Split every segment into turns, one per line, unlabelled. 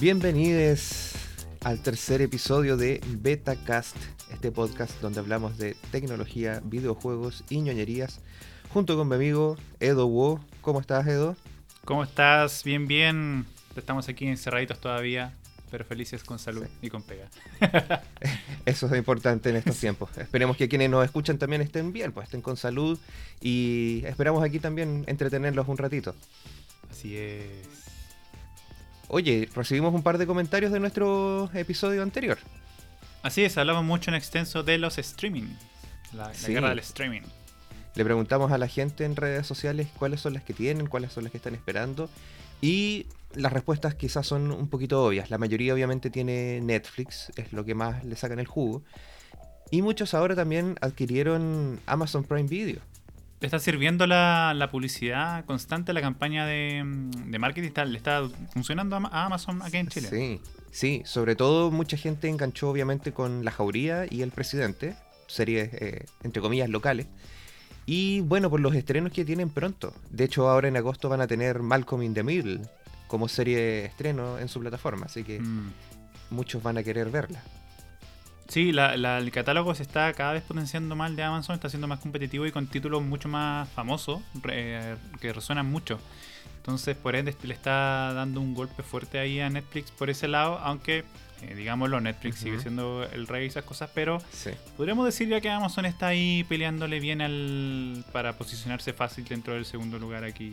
Bienvenidos al tercer episodio de BetaCast, este podcast donde hablamos de tecnología, videojuegos y ñoñerías, junto con mi amigo Edo Wo. ¿Cómo estás, Edo?
¿Cómo estás? Bien, bien. Estamos aquí encerraditos todavía, pero felices con salud y con pega.
Eso es importante en estos tiempos. Esperemos que quienes nos escuchan también estén bien, pues estén con salud y esperamos aquí también entretenerlos un ratito.
Así es.
Oye, recibimos un par de comentarios de nuestro episodio anterior.
Así es, hablamos mucho en extenso de los streaming. La, la
Sí.
guerra del streaming.
Le preguntamos a la gente en redes sociales cuáles son las que tienen, cuáles son las que están esperando. Y las respuestas quizás son un poquito obvias. La mayoría obviamente tiene Netflix, es lo que más le sacan el jugo. Y muchos ahora también adquirieron Amazon Prime Video.
Le está sirviendo la, la publicidad constante, la campaña de, de marketing, está- le está funcionando a Amazon aquí en Chile.
Sí, sí, sobre todo mucha gente enganchó obviamente con La Jauría y El Presidente, series eh, entre comillas locales. Y bueno, por los estrenos que tienen pronto. De hecho, ahora en agosto van a tener Malcolm in the Middle como serie de estreno en su plataforma, así que
Mm.
muchos van a querer verla.
Sí, la- la- el catálogo se está cada vez potenciando más de Amazon, está siendo más competitivo y con títulos mucho más famosos re- que resuenan mucho. Entonces, por ende, le está dando un golpe fuerte ahí a Netflix por ese lado, aunque, eh, digámoslo, Netflix sigue siendo el rey y esas cosas, pero
Sí.
podríamos decir ya que Amazon está ahí peleándole bien al para posicionarse fácil dentro del segundo lugar aquí.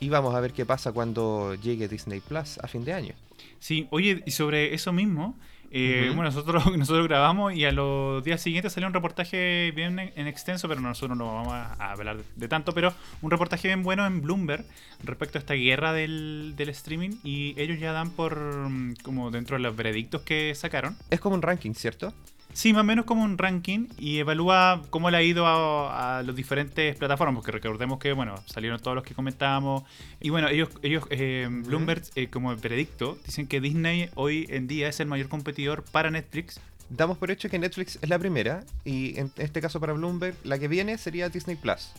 Y vamos a ver qué pasa cuando llegue Disney Plus a fin de año.
Sí, oye, y sobre eso mismo, eh, bueno, nosotros, nosotros grabamos y a los días siguientes salió un reportaje bien en, en extenso, pero nosotros no vamos a, hablar de, de tanto, pero un reportaje bien bueno en Bloomberg respecto a esta guerra del, del streaming y ellos ya dan por mm, como dentro de los veredictos que sacaron.
Es como un ranking, ¿cierto?
Sí, más o menos como un ranking y evalúa cómo le ha ido a, a las diferentes plataformas, porque recordemos que, bueno, salieron todos los que comentábamos. Y bueno, ellos, ellos eh, Bloomberg, eh, como veredicto, dicen que Disney hoy en día es el mayor competidor para Netflix.
Damos por hecho que Netflix es la primera y en este caso para Bloomberg la que viene sería Disney Plus.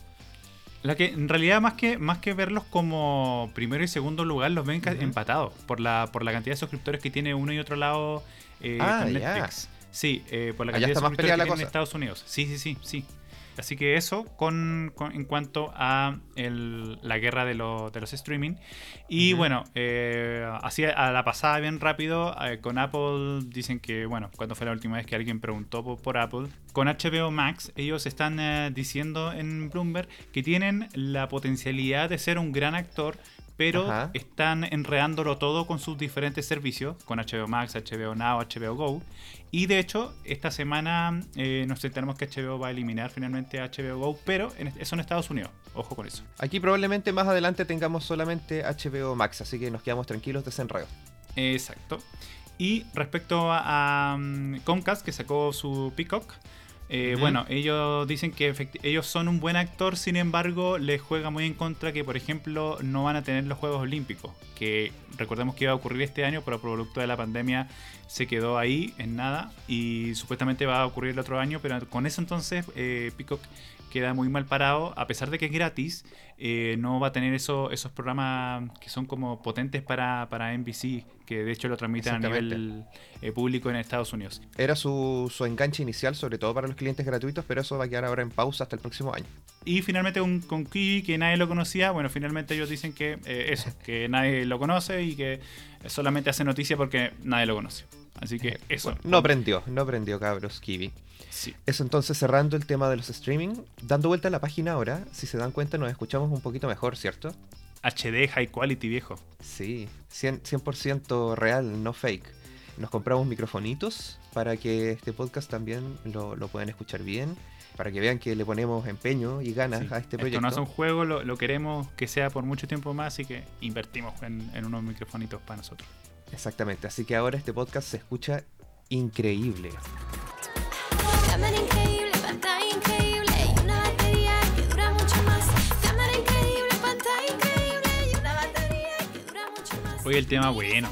La que en realidad más que, más que verlos como primero y segundo lugar, los ven empatados por la, por la cantidad de suscriptores que tiene uno y otro lado eh,
Ah,
con. Netflix. Sí, eh, por la
Allá
cantidad de
más
que
la
en. Estados Unidos. Sí, sí, sí, sí. Así que eso con, con- en cuanto a el- la guerra de, lo- de los streaming. Y bueno, eh, así a la pasada bien rápido, eh, con Apple dicen que, bueno, cuando fue la última vez que alguien preguntó por, por Apple, con HBO Max ellos están eh, diciendo en Bloomberg que tienen la potencialidad de ser un gran actor. Pero
Ajá.
están enredándolo todo con sus diferentes servicios, con HBO Max, HBO Now, HBO Go. Y de hecho, esta semana eh, nos enteramos que HBO va a eliminar finalmente HBO Go, pero en, eso en Estados Unidos. Ojo con eso.
Aquí probablemente más adelante tengamos solamente HBO Max, así que nos quedamos tranquilos de ese enredo.
Exacto. Y respecto a, a, mm, Comcast, que sacó su Peacock, eh, bueno, ellos dicen que ellos son un buen actor, sin embargo, les juega muy en contra que, por ejemplo, no van a tener los Juegos Olímpicos, que recordemos que iba a ocurrir este año, pero producto de la pandemia se quedó ahí en nada y supuestamente va a ocurrir el otro año, pero con eso entonces eh, Peacock queda muy mal parado, a pesar de que es gratis, eh, no va a tener eso, esos programas que son como potentes para, para NBC, que de hecho lo transmiten a nivel eh, público en Estados Unidos.
Era su, su enganche inicial, sobre todo para los clientes gratuitos, pero eso va a quedar ahora en pausa hasta el próximo año.
Y finalmente un, con Kiwi que nadie lo conocía, bueno, finalmente ellos dicen que eh, eso, que nadie lo conoce y que solamente hace noticia porque nadie lo conoce. Así que eso.
Bueno, no prendió, no prendió, cabros, Kiwi.
Sí.
Eso entonces cerrando el tema de los streaming, dando vuelta a la página ahora, si se dan cuenta nos escuchamos un poquito mejor, ¿cierto?
HD, high quality, viejo.
Sí, 100%, 100% real, no fake. Nos compramos microfonitos para que este podcast también lo, lo puedan escuchar bien, para que vean que le ponemos empeño y ganas
Sí.
a este
Esto
proyecto.
no es un juego, lo, lo queremos que sea por mucho tiempo más, así que invertimos en, en unos microfonitos para nosotros.
Exactamente, así que ahora este podcast se escucha increíble.
Hoy el tema bueno.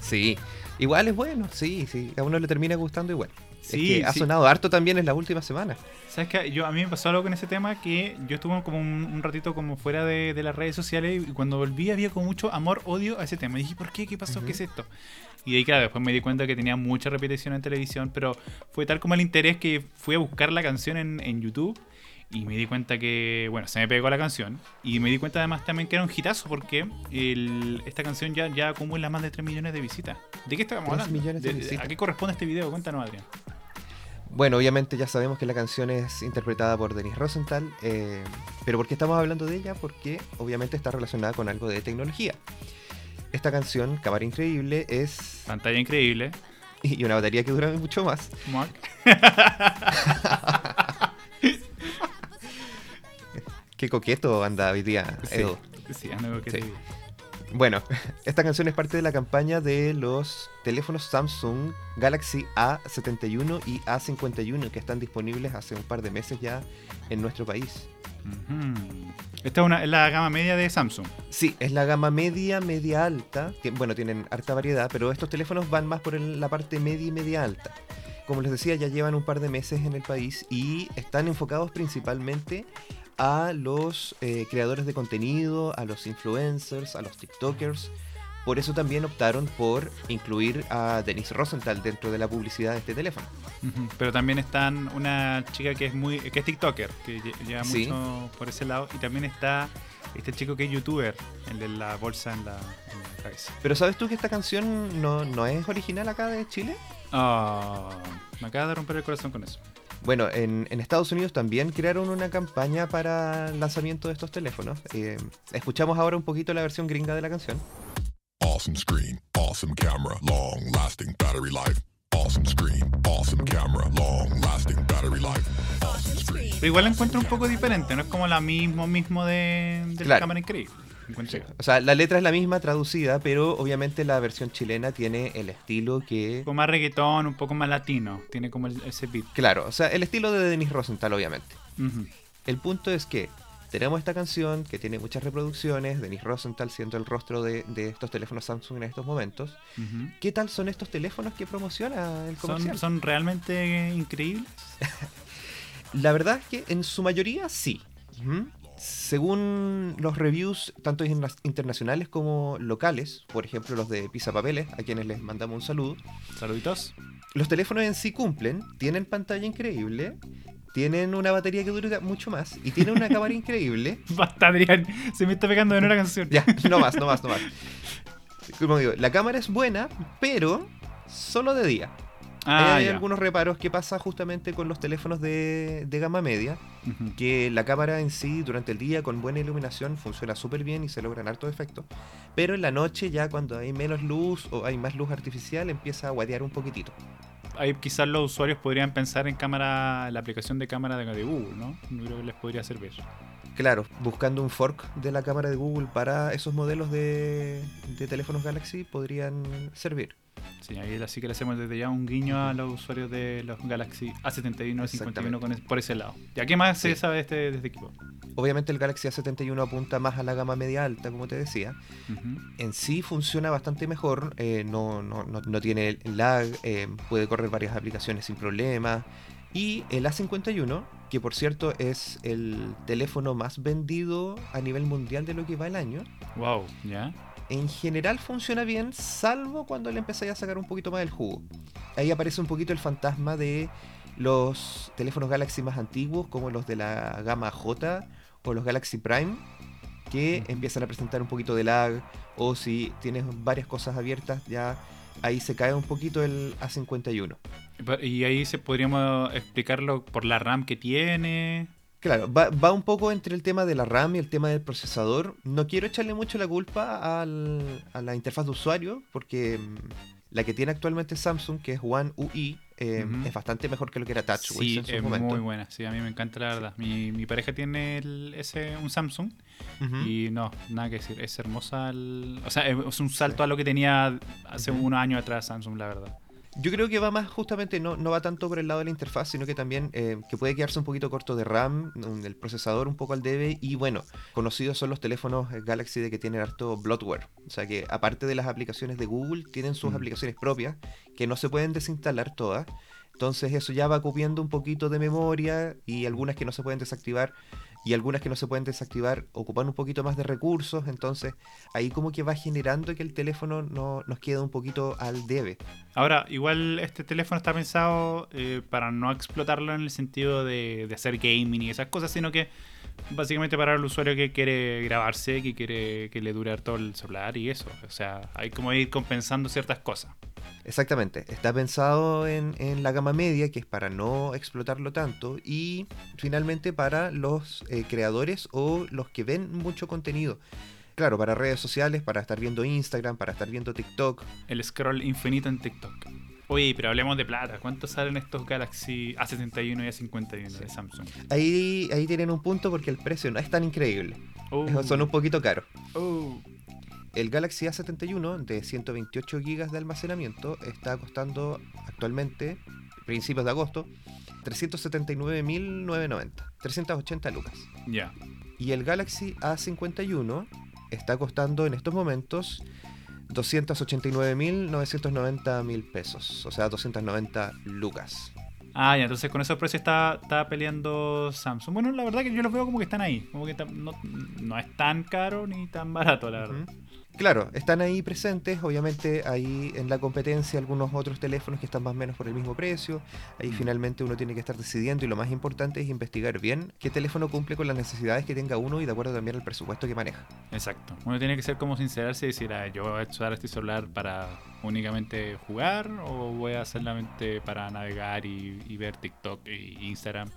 Sí, igual es bueno, sí, sí, a uno le termina gustando igual.
Sí,
es que ha
sí.
sonado harto también en la última semana.
¿Sabes qué? Yo, a mí me pasó algo con ese tema que yo estuve como un, un ratito como fuera de, de las redes sociales y cuando volví había como mucho amor-odio a ese tema. Y dije, ¿por qué? ¿Qué pasó? ¿Qué es esto? Y de ahí, claro, después me di cuenta que tenía mucha repetición en televisión, pero fue tal como el interés que fui a buscar la canción en, en YouTube y me di cuenta que, bueno, se me pegó la canción. Y me di cuenta además también que era un hitazo porque el- esta canción ya, ya acumula más de 3 millones de visitas. ¿De qué estamos
3
hablando?
millones de
¿De- de-
visitas.
¿A qué corresponde este video? Cuéntanos, Adrián.
Bueno, obviamente ya sabemos que la canción es interpretada por Denise Rosenthal, eh, pero ¿por qué estamos hablando de ella? Porque obviamente está relacionada con algo de tecnología. Esta canción, Cámara Increíble, es...
Pantalla increíble.
y una batería que dura mucho más.
Mark.
Qué coqueto anda hoy día,
Sí,
Edu.
sí, ando que
Sí. Bueno, esta canción es parte de la campaña de los teléfonos Samsung Galaxy A71 y A51 que están disponibles hace un par de meses ya en nuestro país.
Esta es, una, es la gama media de Samsung.
Sí, es la gama media, media alta, que bueno, tienen harta variedad, pero estos teléfonos van más por el- la parte media y media alta. Como les decía, ya llevan un par de meses en el país y están enfocados principalmente a los eh, creadores de contenido, a los influencers, a los TikTokers. Por eso también optaron por incluir a Denise Rosenthal dentro de la publicidad de este teléfono.
Pero también están una chica que es muy que es TikToker, que lle- lleva
Sí.
mucho por ese lado. Y también está este chico que es youtuber, el de la bolsa en la, en la cabeza.
Pero ¿sabes tú que esta canción no, no es original acá de Chile?
Ah, me acaba de romper el corazón con eso.
Bueno, en, en Estados Unidos también crearon una campaña para el lanzamiento de estos teléfonos. Eh, escuchamos ahora un poquito la versión gringa de la canción.
Awesome screen, awesome camera, long lasting battery life. Awesome screen, awesome camera, long lasting battery life. Awesome screen.
Pero igual la encuentro un poco diferente, no es como la mismo mismo de, de la
Claro.
cámara increíble.
O sea, la letra es la misma traducida, pero obviamente la versión chilena tiene el estilo que...
Un poco más reggaetón, un poco más latino. Tiene como el- ese beat.
Claro, o sea, el estilo de Denise Rosenthal, obviamente. El punto es que tenemos esta canción que tiene muchas reproducciones, Denise Rosenthal siendo el rostro de, de estos teléfonos Samsung en estos momentos. ¿Qué tal son estos teléfonos que promociona el comercial?
¿Son, son realmente increíbles.
La verdad es que en su mayoría sí. Ujú. Según los reviews, tanto interna- internacionales como locales, por ejemplo los de Pisa Papeles, a quienes les mandamos un saludo,
Saluditos.
los teléfonos en sí cumplen, tienen pantalla increíble, tienen una batería que dura mucho más y tienen una cámara increíble.
Basta, Adrián. Se me está pegando de nuevo la canción.
Ya, no más, no más, no más. Como digo, la cámara es buena, pero solo de día.
Ah,
Hay
ya.
algunos reparos que pasa justamente con los teléfonos de, de gama media, que la cámara en sí durante el día con buena iluminación funciona súper bien y se logran hartos efectos, pero en la noche ya cuando hay menos luz o hay más luz artificial empieza a guatear un poquitito.
Ahí quizás los usuarios podrían pensar en cámara, la aplicación de cámara de, de Google, ¿no? Yo creo que les podría servir.
Claro, buscando un fork de la cámara de Google para esos modelos de, de teléfonos Galaxy podrían servir.
Sí, ahí así que le hacemos desde ya un guiño a los usuarios de los Galaxy A71 y 51
Exactamente.
con es- por ese lado. ¿Ya qué más se sabe este, de este equipo?
Obviamente el Galaxy A71 apunta más a la gama media alta, como te decía. En sí funciona bastante mejor, eh, no, no, no, no tiene lag, eh, puede correr varias aplicaciones sin problema. Y el A51, que por cierto es el teléfono más vendido a nivel mundial de lo que va el año,
Wow, ¿ya?
en general funciona bien, salvo cuando le empezáis a sacar un poquito más del jugo. Ahí aparece un poquito el fantasma de los teléfonos Galaxy más antiguos, como los de la gama J o los Galaxy Prime, que empiezan a presentar un poquito de lag, o si tienes varias cosas abiertas, ya ahí se cae un poquito el A51.
Y ahí se podríamos explicarlo por la RAM que tiene.
Claro, va, va un poco entre el tema de la RAM y el tema del procesador. No quiero echarle mucho la culpa al- a la interfaz de usuario, porque mm, la que tiene actualmente Samsung, que es One UI, eh,
Ujú.
es bastante mejor que lo que era TouchWiz
Sí,
en su
es
momento.
muy buena. Sí, a mí me encanta la verdad. Mi, mi pareja tiene el- ese, un Samsung y no, nada que decir. Es hermosa. el- o sea, es un salto a lo que tenía hace unos años atrás Samsung, la verdad.
Yo creo que va más justamente, no, no va tanto por el lado de la interfaz, sino que también eh, que puede quedarse un poquito corto de RAM, el procesador un poco al debe, y bueno, conocidos son los teléfonos Galaxy de que tienen harto bloatware. O sea que aparte de las aplicaciones de Google, tienen sus
Mm.
aplicaciones propias, que no se pueden desinstalar todas. Entonces eso ya va cubriendo un poquito de memoria y algunas que no se pueden desactivar y algunas que no se pueden desactivar ocupan un poquito más de recursos. Entonces ahí como que va generando que el teléfono no, nos queda un poquito al debe.
Ahora, igual este teléfono está pensado eh, para no explotarlo en el sentido de, de hacer gaming y esas cosas, sino que básicamente para el usuario que quiere grabarse, que quiere que le dure todo el celular y eso. O sea, hay como ir compensando ciertas cosas.
Exactamente, está pensado en, en la gama media, que es para no explotarlo tanto, y finalmente para los eh, creadores o los que ven mucho contenido. Claro, para redes sociales, para estar viendo Instagram, para estar viendo TikTok.
El scroll infinito en TikTok. Oye, pero hablemos de plata. ¿Cuánto salen estos Galaxy A71 y A51 de Samsung?
Ahí, ahí tienen un punto porque el precio no es tan increíble.
Oh.
Son un poquito caros.
Oh.
El Galaxy A71 de 128 GB de almacenamiento está costando actualmente, principios de agosto, 379.990, 380 lucas.
Ya.
Y el Galaxy A51 está costando en estos momentos 289.990 mil pesos, o sea, 290 lucas.
Ah, ya, entonces con esos precios está, está peleando Samsung. Bueno, la verdad que yo los veo como que están ahí. Como que no, no es tan caro ni tan barato, la verdad.
Claro, están ahí presentes, obviamente hay en la competencia algunos otros teléfonos que están más o menos por el mismo precio, ahí
Mm.
finalmente uno tiene que estar decidiendo y lo más importante es investigar bien qué teléfono cumple con las necesidades que tenga uno y de acuerdo también al presupuesto que maneja.
Exacto. Uno tiene que ser como sincerarse y decir, ah, yo voy a usar este celular para únicamente jugar o voy a solamente para navegar y, y ver TikTok e Instagram.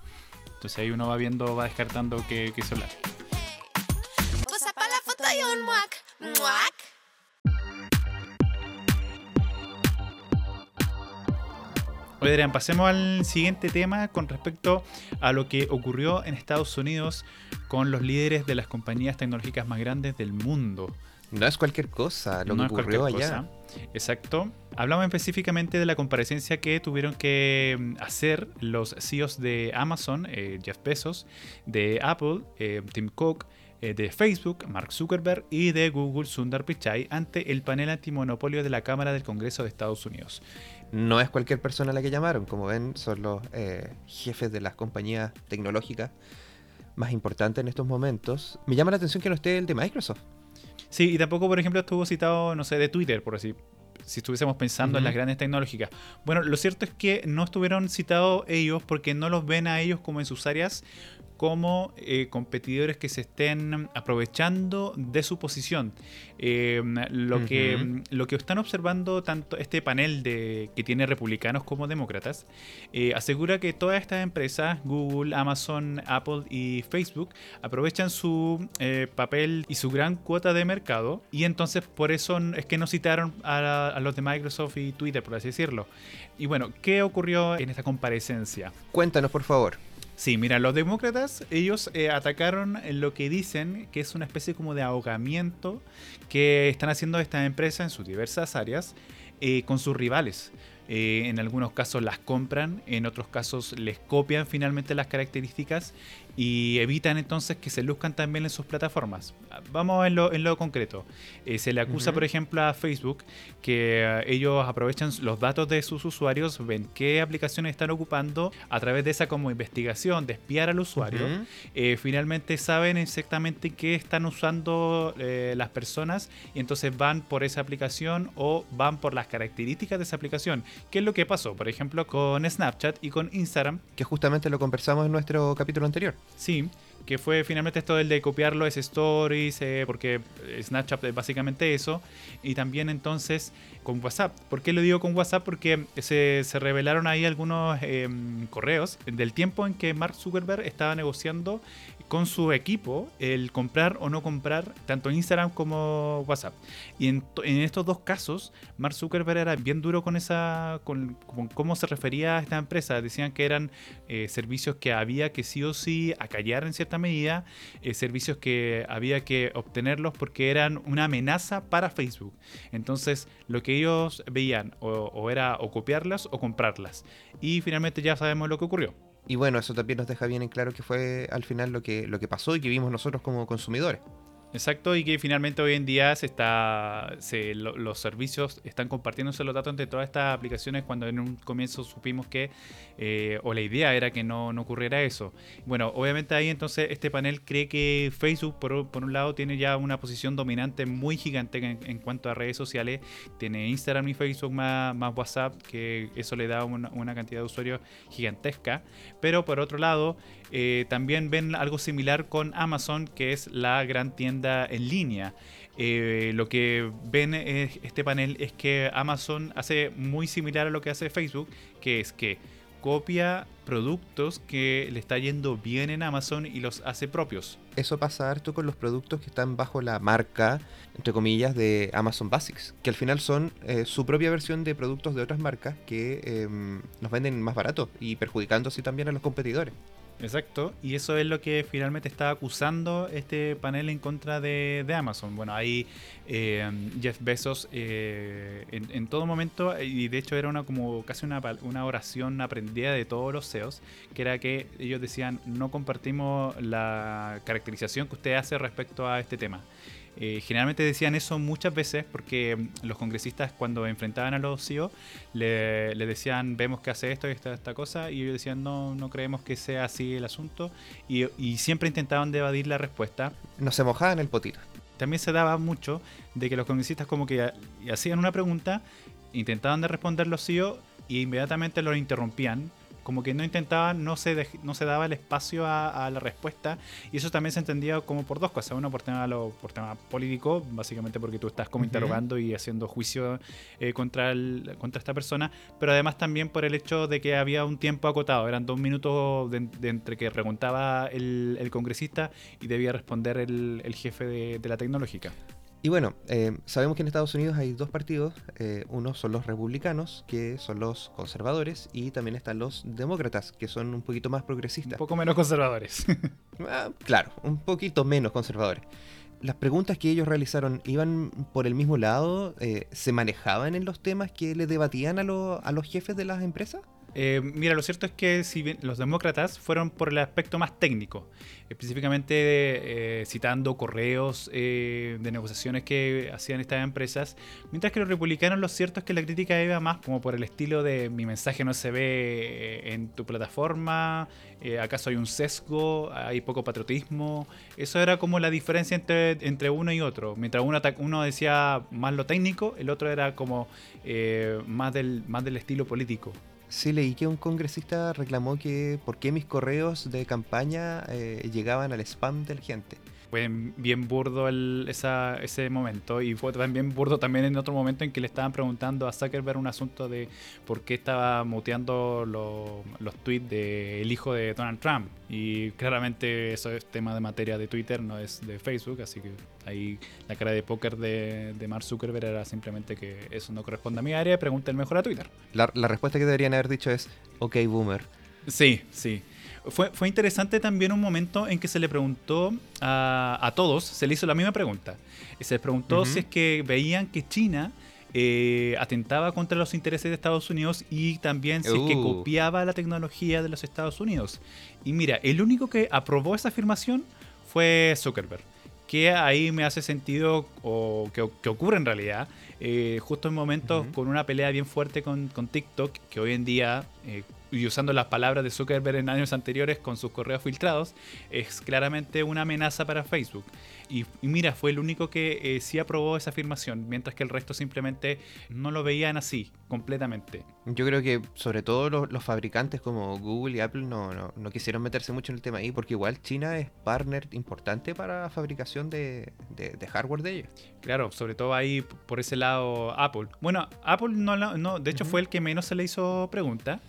Entonces ahí uno va viendo, va descartando qué, qué celular.
Muac.
Oye, Adrián, pasemos al siguiente tema con respecto a lo que ocurrió en Estados Unidos con los líderes de las compañías tecnológicas más grandes del mundo.
No es cualquier cosa lo
No
que
es
ocurrió
cualquier
allá.
cosa. Exacto. Hablamos específicamente de la comparecencia que tuvieron que mm, hacer los CEOs de Amazon, eh, Jeff Bezos, de Apple, eh, Tim Cook, de Facebook, Mark Zuckerberg y de Google, Sundar Pichai, ante el panel antimonopolio de la Cámara del Congreso de Estados Unidos.
No es cualquier persona la que llamaron, como ven, son los eh, jefes de las compañías tecnológicas más importantes en estos momentos. Me llama la atención que no esté el de Microsoft.
Sí, y tampoco, por ejemplo, estuvo citado, no sé, de Twitter, por así. Si estuviésemos pensando en las grandes tecnológicas. Bueno, lo cierto es que no estuvieron citados ellos porque no los ven a ellos como en sus áreas como eh, competidores que se estén aprovechando de su posición. Eh, lo, que, lo que están observando tanto este panel de, que tiene republicanos como demócratas, eh, asegura que todas estas empresas, Google, Amazon, Apple y Facebook, aprovechan su papel y su gran cuota de mercado y entonces por eso es que no citaron a, a los de Microsoft y Twitter, por así decirlo. Y bueno, ¿qué ocurrió en esta comparecencia?
Cuéntanos, por favor.
Sí, mira, los demócratas, ellos eh, atacaron lo que dicen que es una especie como de ahogamiento que están haciendo estas empresas en sus diversas áreas eh, con sus rivales. Eh, en algunos casos las compran, en otros casos les copian finalmente las características y evitan entonces que se luzcan también en sus plataformas. Vamos en lo, en lo concreto. Eh, se le acusa, por ejemplo, a Facebook que eh, ellos aprovechan los datos de sus usuarios, ven qué aplicaciones están ocupando a través de esa como investigación de espiar al usuario. Eh, finalmente saben exactamente qué están usando eh, las personas y entonces van por esa aplicación o van por las características de esa aplicación. ¿Qué es lo que pasó? Por ejemplo, con Snapchat y con Instagram.
Que justamente lo conversamos en nuestro capítulo anterior.
Sí, que fue finalmente esto del de copiar los stories, eh, porque Snapchat es básicamente eso. Y también entonces con WhatsApp. ¿Por qué lo digo con WhatsApp? Porque se, se revelaron ahí algunos eh, correos del tiempo en que Mark Zuckerberg estaba negociando con su equipo el comprar o no comprar tanto Instagram como WhatsApp. Y en, to- en estos dos casos, Mark Zuckerberg era bien duro con esa con, con cómo se refería a esta empresa. Decían que eran eh, servicios que había que sí o sí acallar en cierta medida, eh, servicios que había que obtenerlos porque eran una amenaza para Facebook. Entonces, lo que ellos veían o, o era o copiarlas o comprarlas. Y finalmente ya sabemos lo que ocurrió.
Y bueno, eso también nos deja bien en claro que fue al final lo que, lo que pasó y que vimos nosotros como consumidores.
Exacto, y que finalmente hoy en día se está, se- lo- los servicios están compartiéndose los datos entre todas estas aplicaciones cuando en un comienzo supimos que, eh, o la idea era que no, no ocurriera eso. Bueno, obviamente ahí entonces este panel cree que Facebook, por, un lado, tiene ya una posición dominante muy gigante en, cuanto a redes sociales. Tiene Instagram y Facebook más, WhatsApp, que eso le da una cantidad de usuarios gigantesca. Pero por otro lado, eh, también ven algo similar con Amazon, que es la gran tienda en línea. Eh, lo que ven es- este panel es que Amazon hace muy similar a lo que hace Facebook, que es que copia productos que le está yendo bien en Amazon y los hace propios.
Eso pasa harto con los productos que están bajo la marca, entre comillas, de Amazon Basics, que al final son eh, su propia versión de productos de otras marcas que em, nos venden más barato y perjudicando así también a los competidores.
Exacto, y eso es lo que finalmente está acusando este panel en contra de, Amazon. Bueno, ahí eh, Jeff Bezos eh, en, en todo momento, y de hecho era una como casi una, una oración aprendida de todos los CEOs, que era que ellos decían no compartimos la caracterización que usted hace respecto a este tema. Eh, generalmente decían eso muchas veces porque mm, los congresistas cuando enfrentaban a los CEO le, le decían vemos que hace esto y esta, esta cosa y ellos decían no, no creemos que sea así el asunto y, y siempre intentaban de evadir la respuesta.
No se mojaban el potito.
También se daba mucho de que los congresistas como que ha- hacían una pregunta, intentaban de responder los CEO y inmediatamente lo interrumpían. Como que no intentaban, no se, dej- no se daba el espacio a, a la respuesta. Y eso también se entendía como por dos cosas. Uno, por tema, lo- por tema político, básicamente porque tú estás como interrogando y haciendo juicio eh, contra, el- contra esta persona. Pero además también por el hecho de que había un tiempo acotado. Eran dos minutos de, de entre que preguntaba el, el congresista y debía responder el, el jefe de, de la tecnológica.
Y bueno, eh, sabemos que en Estados Unidos hay dos partidos. eh, uno son los republicanos, que son los conservadores, y también están los demócratas, que son un poquito más
Un
progresistas.
poco menos conservadores.
Ah, claro, un poquito menos conservadores. Las preguntas que ellos realizaron iban por el mismo lado, Eh, se manejaban en los temas que le debatían a, lo- a los jefes de las empresas.
Eh, mira, lo cierto es que si bien los demócratas fueron por el aspecto más técnico, específicamente eh, citando correos eh, de negociaciones que hacían estas empresas, mientras que los republicanos lo cierto es que la crítica iba más como por el estilo de mi mensaje no se ve eh, en tu plataforma, acaso hay un sesgo, hay poco patriotismo, eso era como la diferencia entre, entre uno y otro, mientras uno, uno decía más lo técnico, el otro era como más, del, más del estilo político.
Sí, leí que un congresista reclamó que por qué mis correos de campaña eh, llegaban al spam de la gente.
Fue bien burdo el- esa- ese momento y fue también burdo también en otro momento en que le estaban preguntando a Zuckerberg un asunto de por qué estaba muteando lo- los tweets del hijo de Donald Trump y claramente eso es tema de materia de Twitter, no es de Facebook, así que ahí la cara de póker de, de Mark Zuckerberg era simplemente que eso no corresponde a mi área, pregúntenle mejor a Twitter.
La, la respuesta que deberían haber dicho es, ok, boomer.
Sí, sí. Fue, fue interesante también un momento en que se le preguntó a, a todos, se le hizo la misma pregunta. Se les preguntó si es que veían que China eh, atentaba contra los intereses de Estados Unidos y también si es que
Uh.
copiaba la tecnología de los Estados Unidos. Y mira, el único que aprobó esa afirmación fue Zuckerberg. Que ahí me hace sentido, o que, que ocurre en realidad, eh, justo en momentos
Ujú.
con una pelea bien fuerte con, con TikTok, que hoy en día, eh, y usando las palabras de Zuckerberg en años anteriores con sus correos filtrados, es claramente una amenaza para Facebook. Y, y mira, fue el único que eh, sí aprobó esa afirmación, mientras que el resto simplemente no lo veían así, completamente.
Yo creo que sobre todo los, los fabricantes como Google y Apple no, no, no quisieron meterse mucho en el tema ahí, porque igual China es partner importante para la fabricación de, de- de hardware de ellos.
Claro, sobre todo ahí por ese lado Apple. Bueno, Apple no, no de hecho fue el que menos se le hizo pregunta.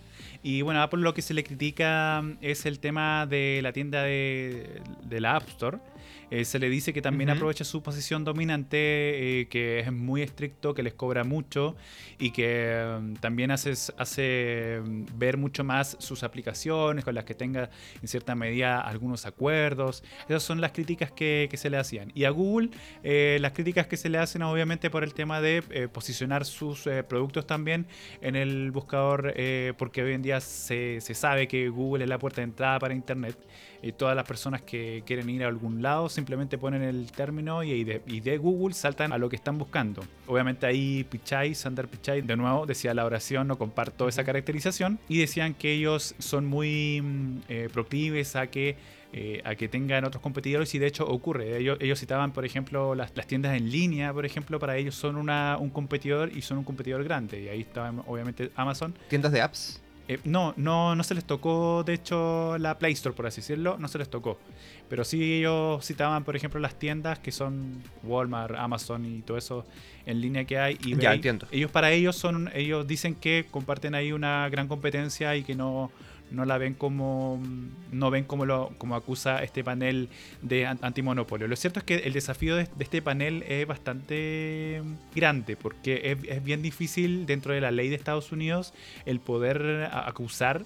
Y bueno, a Apple lo que se le critica mm, es el tema de la tienda de, de la App Store. Eh, se le dice que también aprovecha su posición dominante, eh, que es muy estricto, que les cobra mucho y que mm, también hace, hace mm, ver mucho más sus aplicaciones con las que tenga en cierta medida algunos acuerdos. Esas son las críticas que, que se le hacían. Y a Google, eh, las críticas que se le hacen obviamente por el tema de posicionar sus productos también en el buscador, porque hoy en día se, se sabe que Google es la puerta de entrada para Internet. Y todas las personas que quieren ir a algún lado lado, simplemente ponen el término y de, y de Google saltan a lo que están buscando. Obviamente ahí Pichai, Sander Pichai, de nuevo decía la oración, no comparto esa caracterización, y decían que ellos son muy mm, eh, proclives a que eh, a que tengan otros competidores y de hecho ocurre. Ellos, ellos citaban, por ejemplo, las, las tiendas en línea, por ejemplo, para ellos son una, un competidor y son un competidor grande. Y ahí está obviamente Amazon.
Tiendas de apps.
Eh, no, no, no se les tocó, de hecho, la Play Store, por así decirlo, no se les tocó. Pero sí ellos citaban, por ejemplo, las tiendas que son Walmart, Amazon y todo eso en línea que hay. Y
Ya, entiendo.
Ellos para ellos son, ellos dicen que comparten ahí una gran competencia y que no, no la ven como no ven como lo como acusa este panel de an- antimonopolio. Lo cierto es que el desafío de, de este panel es bastante grande porque es, es bien difícil dentro de la ley de Estados Unidos el poder acusar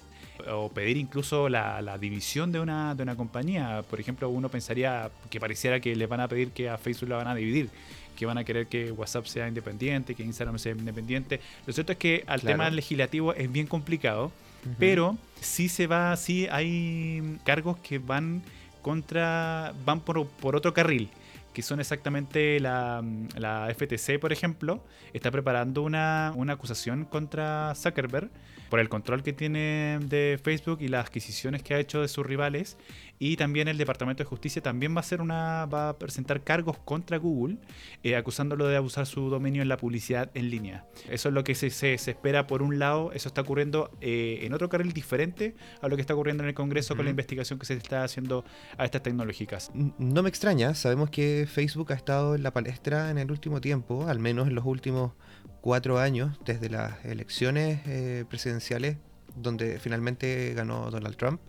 o pedir incluso la, la división de una, de una compañía. Por ejemplo, uno pensaría que pareciera que le van a pedir que a Facebook la van a dividir, que van a querer que WhatsApp sea independiente, que Instagram sea independiente. Lo cierto es que al
Claro.
tema legislativo es bien complicado, pero sí se va, sí hay cargos que van contra, van por, por otro carril que son exactamente la, la FTC, por ejemplo, está preparando una, una acusación contra Zuckerberg por el control que tiene de Facebook y las adquisiciones que ha hecho de sus rivales. Y también el Departamento de Justicia también va a hacer una. va a presentar cargos contra Google, eh, acusándolo de abusar su dominio en la publicidad en línea. Eso es lo que se, se- se espera por un lado. Eso está ocurriendo eh, en otro carril diferente a lo que está ocurriendo en el Congreso con la investigación que se está haciendo a estas tecnológicas.
No me extraña, sabemos que Facebook ha estado en la palestra en el último tiempo, al menos en los últimos cuatro años, desde las elecciones eh, presidenciales, donde finalmente ganó Donald Trump,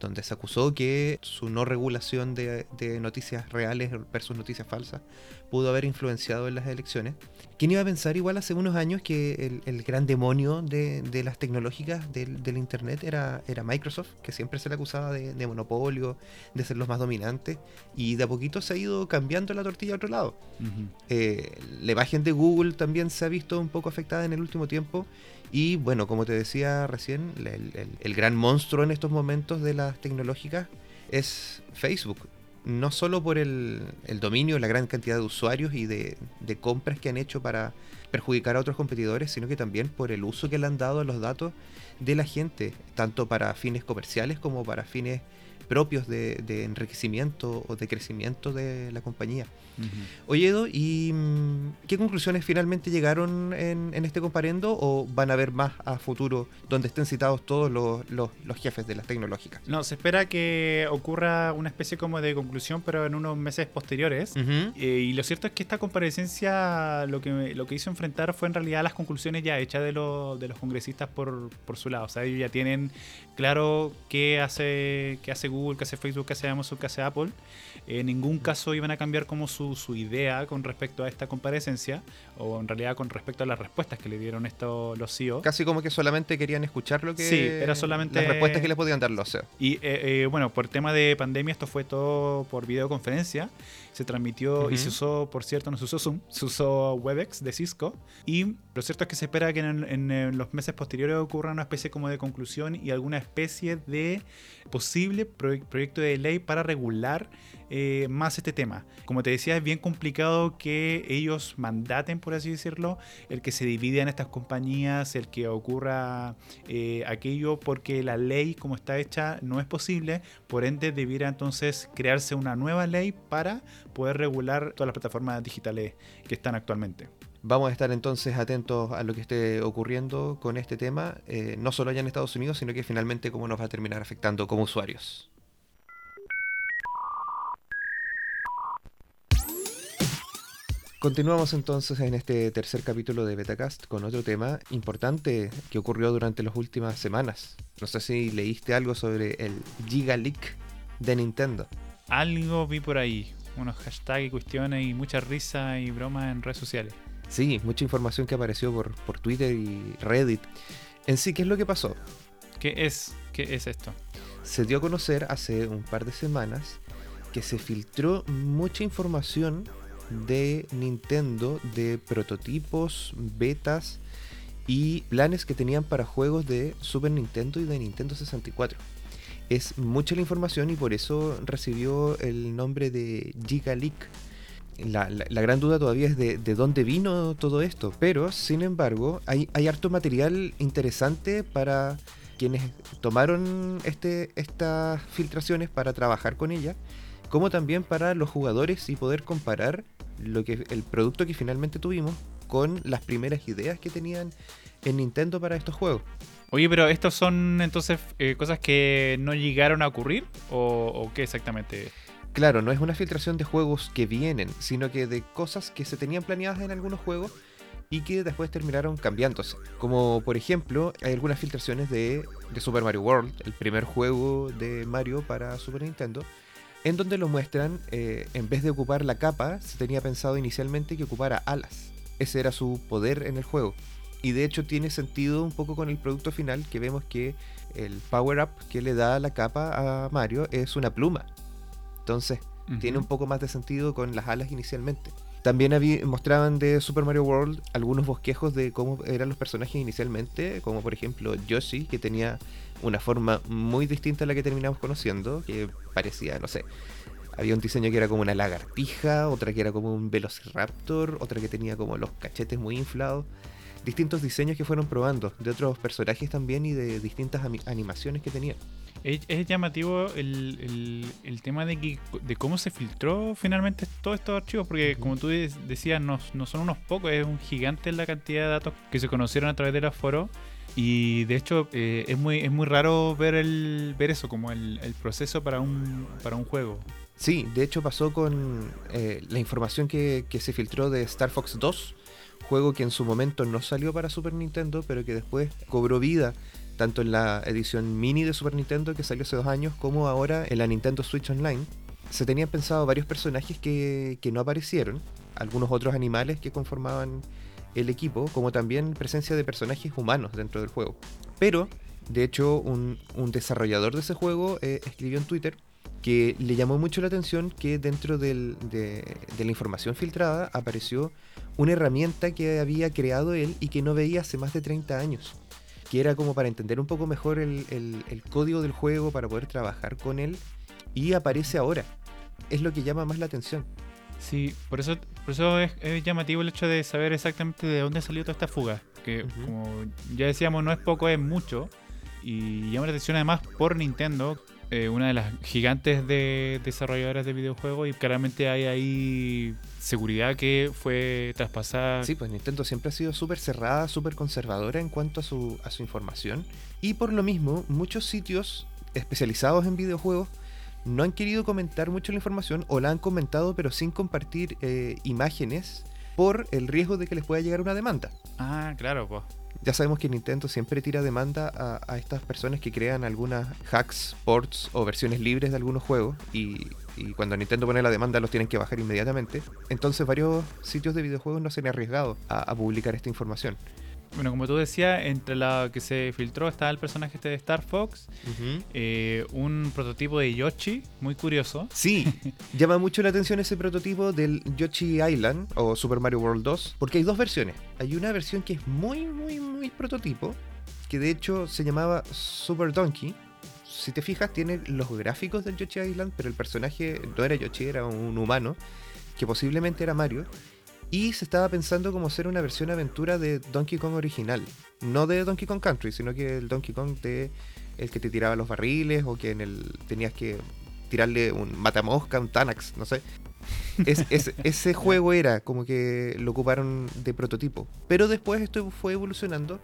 donde se acusó que su no regulación de, de noticias reales versus noticias falsas pudo haber influenciado en las elecciones. ¿Quién iba a pensar igual hace unos años que el, el gran demonio de, de las tecnológicas del, del Internet era, era Microsoft, que siempre se le acusaba de, de monopolio, de ser los más dominantes, y de a poquito se ha ido cambiando la tortilla a otro lado. Eh, la imagen de Google también se ha visto un poco afectada en el último tiempo. Y bueno, como te decía recién, el, el- gran monstruo en estos momentos de las tecnológicas es Facebook. No solo por el, el dominio, la gran cantidad de usuarios y de, de compras que han hecho para perjudicar a otros competidores, sino que también por el uso que le han dado a los datos de la gente, tanto para fines comerciales como para fines propios de, de enriquecimiento o de crecimiento de la compañía. Oye, Edo, ¿y mm, qué conclusiones finalmente llegaron en, en este comparendo o van a haber más a futuro donde estén citados todos los, los- los jefes de las tecnológicas?
No, se espera que ocurra una especie como de conclusión, pero en unos meses posteriores. Eh, y lo cierto es que esta comparecencia lo que, lo que hizo enfrentar fue en realidad las conclusiones ya hechas de, los de los congresistas por, por su lado. O sea, ellos ya tienen claro qué hace, qué hace Google, qué hace Facebook, qué hace Amazon, qué hace Apple. En ningún caso iban a cambiar como su, su idea con respecto a esta comparecencia, o en realidad con respecto a las respuestas que le dieron estos los CEO.
Casi como que solamente querían escuchar lo que...
Sí, era solamente-
Las respuestas que les podían dar los CEO.
Y eh, eh, bueno, por tema de pandemia, esto fue todo por videoconferencia. Se transmitió y se usó, por cierto, no se usó Zoom, se usó WebEx de Cisco. Y lo cierto es que se espera que en, en, eh, los meses posteriores ocurra una especie como de conclusión y alguna especie de posible proye- proyecto de ley para regular eh, más este tema. Como te decía, es bien complicado que ellos mandaten, por así decirlo, el que se dividan estas compañías, el que ocurra eh, aquello, porque la ley como está hecha no es posible, por ende debiera entonces crearse una nueva ley para poder regular todas las plataformas digitales que están actualmente.
Vamos a estar entonces atentos a lo que esté ocurriendo con este tema, eh, no solo allá en Estados Unidos, sino que finalmente cómo nos va a terminar afectando como usuarios. Continuamos entonces en este tercer capítulo de Betacast con otro tema importante que ocurrió durante las últimas semanas. No sé si leíste algo sobre el Giga Leak de Nintendo.
Algo vi por ahí, unos hashtags y cuestiones y mucha risa y bromas en redes sociales.
Sí, mucha información que apareció por, por Twitter y Reddit. En sí, ¿qué es lo que pasó?
¿Qué es? ¿Qué es esto?
se dio a conocer hace un par de semanas que se filtró mucha información de Nintendo de prototipos, betas y planes que tenían para juegos de Super Nintendo y de Nintendo 64. Es mucha la información y por eso recibió el nombre de Giga Leak. La, gran duda todavía es de, de dónde vino todo esto, pero sin embargo hay, hay harto material interesante para quienes tomaron este, estas filtraciones para trabajar con ellas, como también para los jugadores y poder comparar lo que el producto que finalmente tuvimos con las primeras ideas que tenían en Nintendo para estos juegos.
Oye, pero estos son entonces eh, cosas que no llegaron a ocurrir o, o qué exactamente?
Claro, no es una filtración de juegos que vienen, sino que de cosas que se tenían planeadas en algunos juegos y que después terminaron cambiándose. Como por ejemplo, hay algunas filtraciones de, de Super Mario World, el primer juego de Mario para Super Nintendo, en donde lo muestran, eh, en vez de ocupar la capa, se tenía pensado inicialmente que ocupara alas. Ese era su poder en el juego. Y de hecho tiene sentido un poco con el producto final que vemos que el power up que le da la capa a Mario es una pluma. Entonces, tiene un poco más de sentido con las alas inicialmente. También mostraban de Super Mario World algunos bosquejos de cómo eran los personajes inicialmente, como por ejemplo Yoshi, que tenía una forma muy distinta a la que terminamos conociendo, que parecía, no sé, había un diseño que era como una lagartija, otra que era como un velociraptor, otra que tenía como los cachetes muy inflados. Distintos diseños que fueron probando de otros personajes también y de distintas animaciones que tenían.
Es, es llamativo el, el- el tema de, que, de cómo se filtró finalmente todos estos archivos, porque como tú de- decías, no, no son unos pocos, es un gigante la cantidad de datos que se conocieron a través de los foros. Y de hecho eh, es muy es muy raro ver el ver eso como el, el proceso para un para un juego.
Sí, de hecho pasó con eh, la información que, que se filtró de Star Fox 2, juego que en su momento no salió para Super Nintendo, pero que después cobró vida tanto en la edición mini de Super Nintendo que salió hace dos años, como ahora en la Nintendo Switch Online. Se tenían pensado varios personajes que, que no aparecieron, algunos otros animales que conformaban el equipo, como también presencia de personajes humanos dentro del juego. Pero, de hecho, un, desarrollador de ese juego eh, escribió en Twitter que le llamó mucho la atención que dentro de, la información filtrada apareció una herramienta que había creado él y que no veía hace más de 30 años. Que era como para entender un poco mejor el código del juego, para poder trabajar con él. Y aparece ahora. Es lo que llama más la atención.
Sí, por eso, por eso es, es llamativo el hecho de saber exactamente de dónde salió toda esta fuga. Que como ya decíamos, no es poco, es mucho. Y llama la atención además por Nintendo, eh, una de las gigantes de desarrolladoras de videojuegos. Y claramente hay ahí seguridad que fue traspasada.
Sí, pues Nintendo siempre ha sido súper cerrada, súper conservadora en cuanto a su, a su información. Y por lo mismo, muchos sitios especializados en videojuegos no han querido comentar mucho la información o la han comentado pero sin compartir eh, imágenes por el riesgo de que les pueda llegar una demanda.
Ah, claro, pues.
Ya sabemos que Nintendo siempre tira demanda a, a estas personas que crean algunas hacks, ports o versiones libres de algunos juegos y, y cuando Nintendo pone la demanda los tienen que bajar inmediatamente. Entonces varios sitios de videojuegos no se han arriesgado a, a publicar esta información.
Bueno, como tú decías, entre la que se filtró estaba el personaje este de Star Fox, eh, un prototipo de Yoshi, muy curioso.
Sí, llama mucho la atención ese prototipo del Yoshi Island o Super Mario World 2, porque hay dos versiones. Hay una versión que es muy, muy, muy prototipo, que de hecho se llamaba Super Donkey. Si te fijas, tiene los gráficos del Yoshi Island, pero el personaje no era Yoshi, era un humano, que posiblemente era Mario. Y se estaba pensando como ser una versión aventura de Donkey Kong original. No de Donkey Kong Country, sino que el Donkey Kong de el que te tiraba los barriles o que en el tenías que tirarle un matamosca, un Tanax, no sé. Es- es- ese juego era como que lo ocuparon de prototipo. Pero después esto fue evolucionando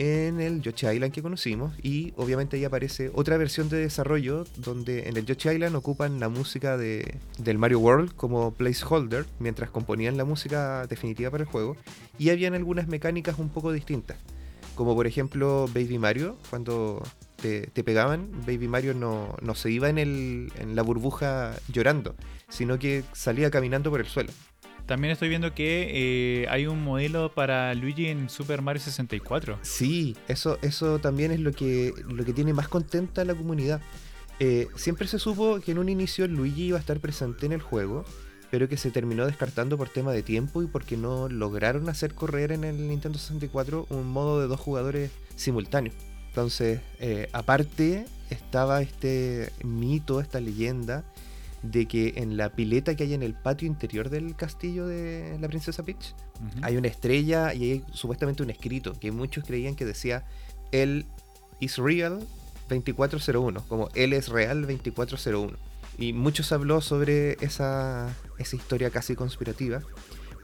en el Yoshi Island que conocimos y obviamente ahí aparece otra versión de desarrollo donde en el Yoshi Island ocupan la música de, del Mario World como placeholder mientras componían la música definitiva para el juego y habían algunas mecánicas un poco distintas como por ejemplo Baby Mario cuando te, te pegaban Baby Mario no, no se iba en, el, en la burbuja llorando sino que salía caminando por el suelo
También estoy viendo que eh, hay un modelo para Luigi en Super Mario 64.
Sí, eso, eso también es lo que, lo que tiene más contenta a la comunidad. Eh, siempre se supo que en un inicio Luigi iba a estar presente en el juego, pero que se terminó descartando por tema de tiempo y porque no lograron hacer correr en el Nintendo 64 un modo de dos jugadores simultáneos. Entonces, eh, aparte, estaba este mito, esta leyenda de que en la pileta que hay en el patio interior del castillo de la princesa Peach hay una estrella y hay supuestamente un escrito que muchos creían que decía él is real 2401, como él es real 2401. Y muchos habló sobre esa, esa historia casi conspirativa.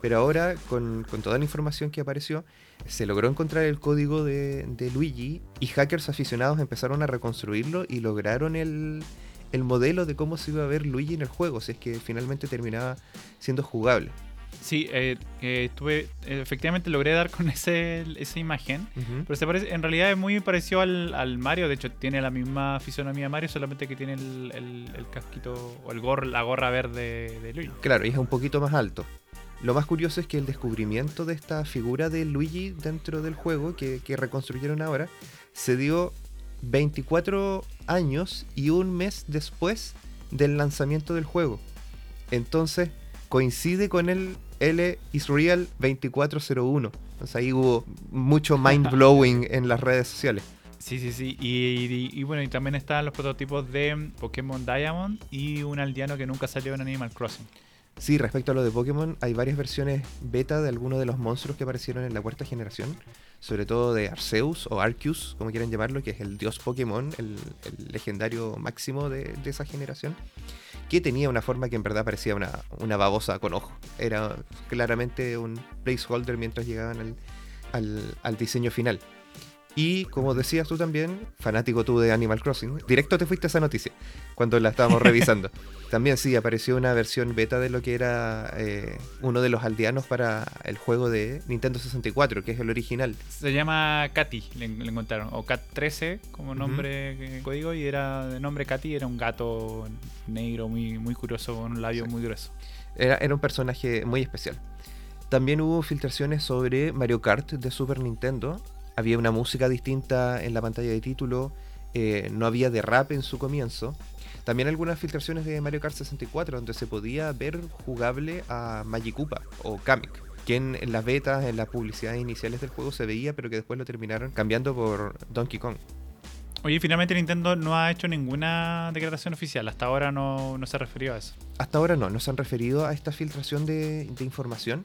Pero ahora, con, con toda la información que apareció, se logró encontrar el código de, de Luigi y hackers aficionados empezaron a reconstruirlo y lograron el, el modelo de cómo se iba a ver Luigi en el juego, si es que finalmente terminaba siendo jugable.
Sí, eh, eh, tuve, eh, efectivamente logré dar con ese, esa imagen. Pero se parece, en realidad es muy parecido al, al Mario. De hecho, tiene la misma fisonomía Mario, solamente que tiene el, el- el casquito o el gorro, la gorra verde de Luigi.
Claro, y es un poquito más alto. Lo más curioso es que el descubrimiento de esta figura de Luigi dentro del juego que, que reconstruyeron ahora se dio 24 años y un mes después del lanzamiento del juego. Entonces coincide con el L Israel 2401. Entonces ahí hubo mucho mind blowing en las redes sociales.
Sí, sí, sí. Y, y- y bueno, y también están los prototipos de Pokémon Diamond y un aldeano que nunca salió en Animal Crossing.
Sí, respecto a lo de Pokémon, hay varias versiones beta de algunos de los monstruos que aparecieron en la cuarta generación. Sobre todo de Arceus o Arceus, como quieran llamarlo, que es el dios Pokémon, el, legendario máximo de, esa generación. Que tenía una forma que en verdad parecía una, una babosa con ojo. Era claramente un placeholder mientras llegaban al- al diseño final. Y como decías tú también, fanático tú de Animal Crossing, directo te fuiste a esa noticia cuando la estábamos revisando. También sí, apareció una versión beta de lo que era eh, uno de los aldeanos para el juego de Nintendo 64, que es el original.
Se llama Katy, le, le encontraron. O Cat 13 como nombre eh, código. Y era de nombre Katy, era un gato negro muy, muy curioso con un labio
Sí.
muy grueso.
Era, era un personaje muy especial. También hubo filtraciones sobre Mario Kart de Super Nintendo. Había una música distinta en la pantalla de título. eh, no había derrape en su comienzo. También algunas filtraciones de Mario Kart 64 donde se podía ver jugable a Magikupa o Kamek. Que en, en las betas, en las publicidades iniciales del juego se veía, pero que después lo terminaron cambiando por Donkey Kong.
Oye, finalmente Nintendo no ha hecho ninguna declaración oficial. Hasta ahora no, no se refirió a eso.
Hasta ahora no, no se han referido a esta filtración de, de información,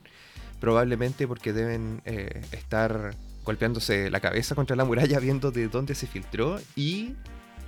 probablemente porque deben eh, estar golpeándose la cabeza contra la muralla viendo de dónde se filtró y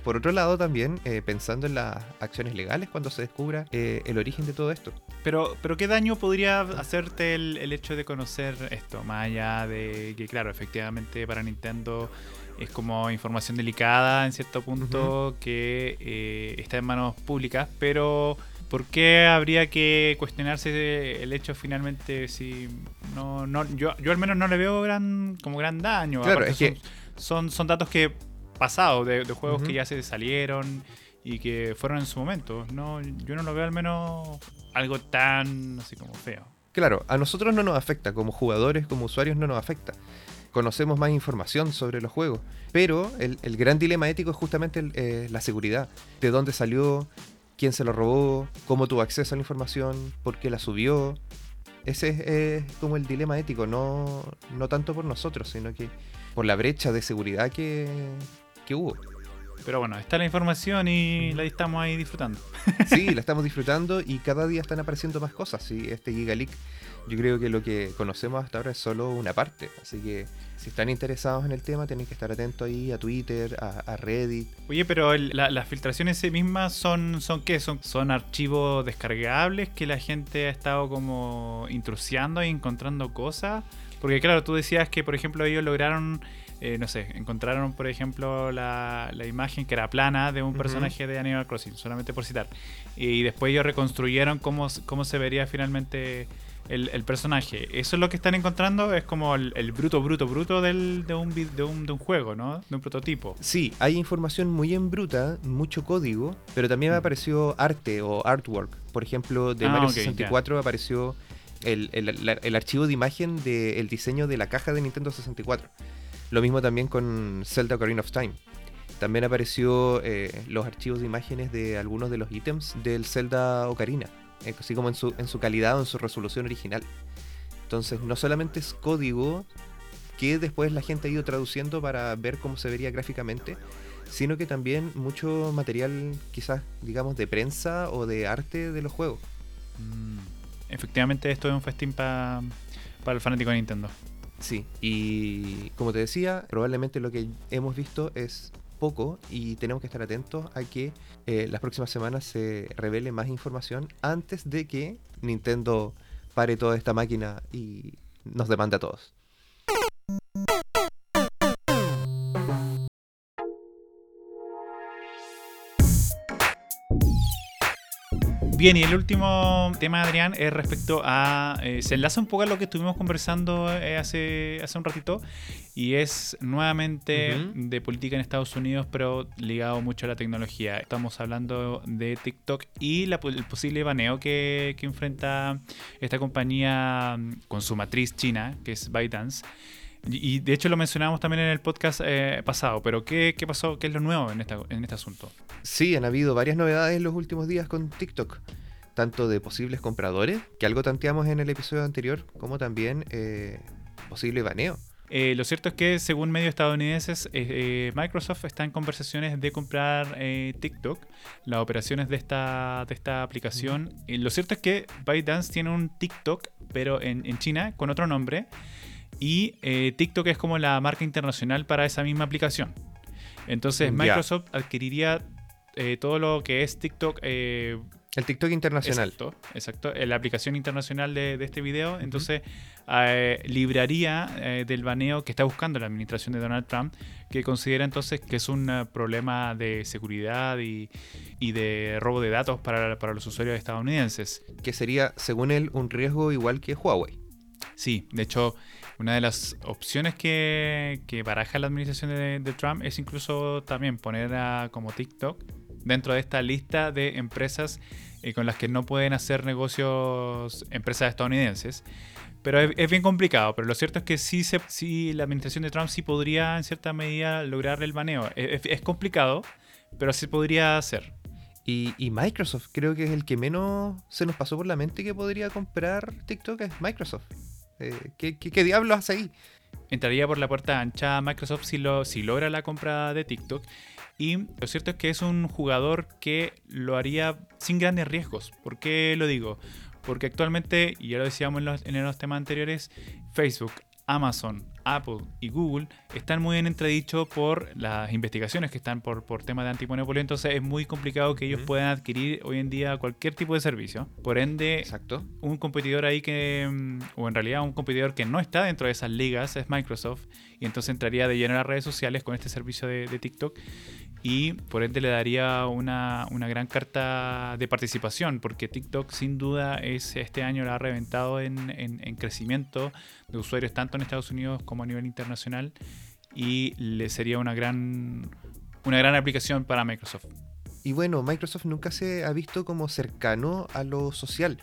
por otro lado también eh, pensando en las acciones legales cuando se descubra eh, el origen de todo esto.
Pero, pero ¿qué daño podría hacerte el, el hecho de conocer esto? Más allá de que, claro, efectivamente para Nintendo es como información delicada en cierto punto que eh, está en manos públicas, pero ¿por qué habría que cuestionarse el hecho finalmente si no, no yo, yo al menos no le veo gran como gran daño?
Claro,
Aparte
es que-
son, son, son datos que pasados de, de juegos que ya se salieron y que fueron en su momento. No, yo no lo veo al menos algo tan así como feo.
Claro, a nosotros no nos afecta, como jugadores, como usuarios no nos afecta. Conocemos más información sobre los juegos, pero el, el gran dilema ético es justamente el, eh, la seguridad. ¿De dónde salió? ¿Quién se lo robó? ¿Cómo tuvo acceso a la información? ¿Por qué la subió? Ese es, como el dilema ético, no, no tanto por nosotros, sino que por la brecha de seguridad que, que hubo.
Pero bueno, está la información y la estamos ahí disfrutando.
Sí, la estamos disfrutando y cada día están apareciendo más cosas. Y este Giga Leak, yo creo que lo que conocemos hasta ahora es solo una parte. Así que si están interesados en el tema, tienen que estar atentos ahí a Twitter, a, a Reddit.
Oye, pero el- la- las filtraciones sí mismas son, son qué? Son, son archivos descargables que la gente ha estado como intrusiando y encontrando cosas. Porque claro, tú decías que por ejemplo ellos lograron, eh, no sé, encontraron por ejemplo la, la imagen que era plana de un personaje de Animal Crossing, solamente por citar. Y después ellos reconstruyeron cómo, cómo se vería finalmente el, el personaje. Eso es lo que están encontrando, es como el, el bruto, bruto, bruto del, de, un, de, un, de un juego, ¿no? De un prototipo.
Sí, hay información muy en bruta, mucho código, pero también me
Mm.
apareció arte o artwork. Por ejemplo, de
Ah,
Mario
ok, ya.
64 apareció el, el- archivo de imagen del diseño de la caja de Nintendo 64. Lo mismo también con Zelda Ocarina of Time. También apareció eh, los archivos de imágenes de algunos de los ítems del Zelda Ocarina, eh, así como en su, en su calidad o en su resolución original. Entonces, no solamente es código que después la gente ha ido traduciendo para ver cómo se vería gráficamente, sino que también mucho material quizás, digamos, de prensa o de arte de los juegos.
Mm, Efectivamente, esto es un festín pa- para el fanático de Nintendo.
Sí, y como te decía, probablemente lo que hemos visto es poco y tenemos que estar atentos a que eh, las próximas semanas se revele más información antes de que Nintendo pare toda esta máquina y nos demande a todos.
Bien, y el último tema, Adrián, es respecto a. eh, se enlaza un poco a lo que estuvimos conversando eh, hace, hace un ratito. Y es nuevamente de política en Estados Unidos, pero ligado mucho a la tecnología. Estamos hablando de TikTok y la, el posible baneo que, que enfrenta esta compañía mm, con su matriz china, que es ByteDance. Y, y de hecho lo mencionamos también en el podcast eh, pasado, pero ¿qué, ¿qué pasó? ¿Qué es lo nuevo en, esta, en este asunto?
Sí, han habido varias novedades en los últimos días con TikTok, tanto de posibles compradores, que algo tanteamos en el episodio anterior, como también eh, posible baneo.
Eh, lo cierto es que, según medios estadounidenses, eh, Microsoft está en conversaciones de comprar eh, TikTok, las operaciones de esta, de esta aplicación. Lo cierto es que ByteDance tiene un TikTok, pero en, en China, con otro nombre. Y eh, TikTok es como la marca internacional para esa misma aplicación. Entonces. Microsoft adquiriría eh, todo lo que es TikTok eh,
El TikTok internacional.
Exacto, exacto. La aplicación internacional de, de este video. Entonces, eh, libraría eh, del baneo que está buscando la administración de Donald Trump, que considera entonces que es un problema de seguridad y, y de robo de datos para, para los usuarios estadounidenses.
que sería, según él, un riesgo igual que Huawei.
Sí, de hecho, una de las opciones que, baraja la administración de, Trump es incluso también poner a, como TikTok dentro de esta lista de empresas eh, con las que no pueden hacer negocios empresas estadounidenses. Pero es, bien complicado, pero lo cierto es que sí, se, sí la administración de Trump sí podría en cierta medida lograr el baneo. Es complicado, pero sí podría hacer.
Y, y Microsoft, creo que es el que menos se nos pasó por la mente que podría comprar TikTok, es Microsoft. Eh, ¿qué, qué, diablos hace ahí?
entraría por la puerta ancha Microsoft si, lo, si logra la compra de TikTok. Y lo cierto es que es un jugador que lo haría sin grandes riesgos. ¿Por qué lo digo? Porque actualmente, y ya lo decíamos en los temas anteriores, Facebook, Amazon, Apple y Google están muy en entredicho por las investigaciones que están por, por temas de antimonopolio. Entonces es muy complicado que ellos puedan adquirir hoy en día cualquier tipo de servicio. Por ende,
Exacto.
un competidor ahí que, mm, o en realidad un competidor que no está dentro de esas ligas es Microsoft y entonces entraría de lleno a las redes sociales con este servicio de, de TikTok y por ende le daría una, una gran carta de participación porque TikTok sin duda es este año la ha reventado en, en- en crecimiento de usuarios tanto en Estados Unidos como a nivel internacional y le sería una gran, una gran aplicación para Microsoft.
Y bueno, Microsoft nunca se ha visto como cercano a lo social.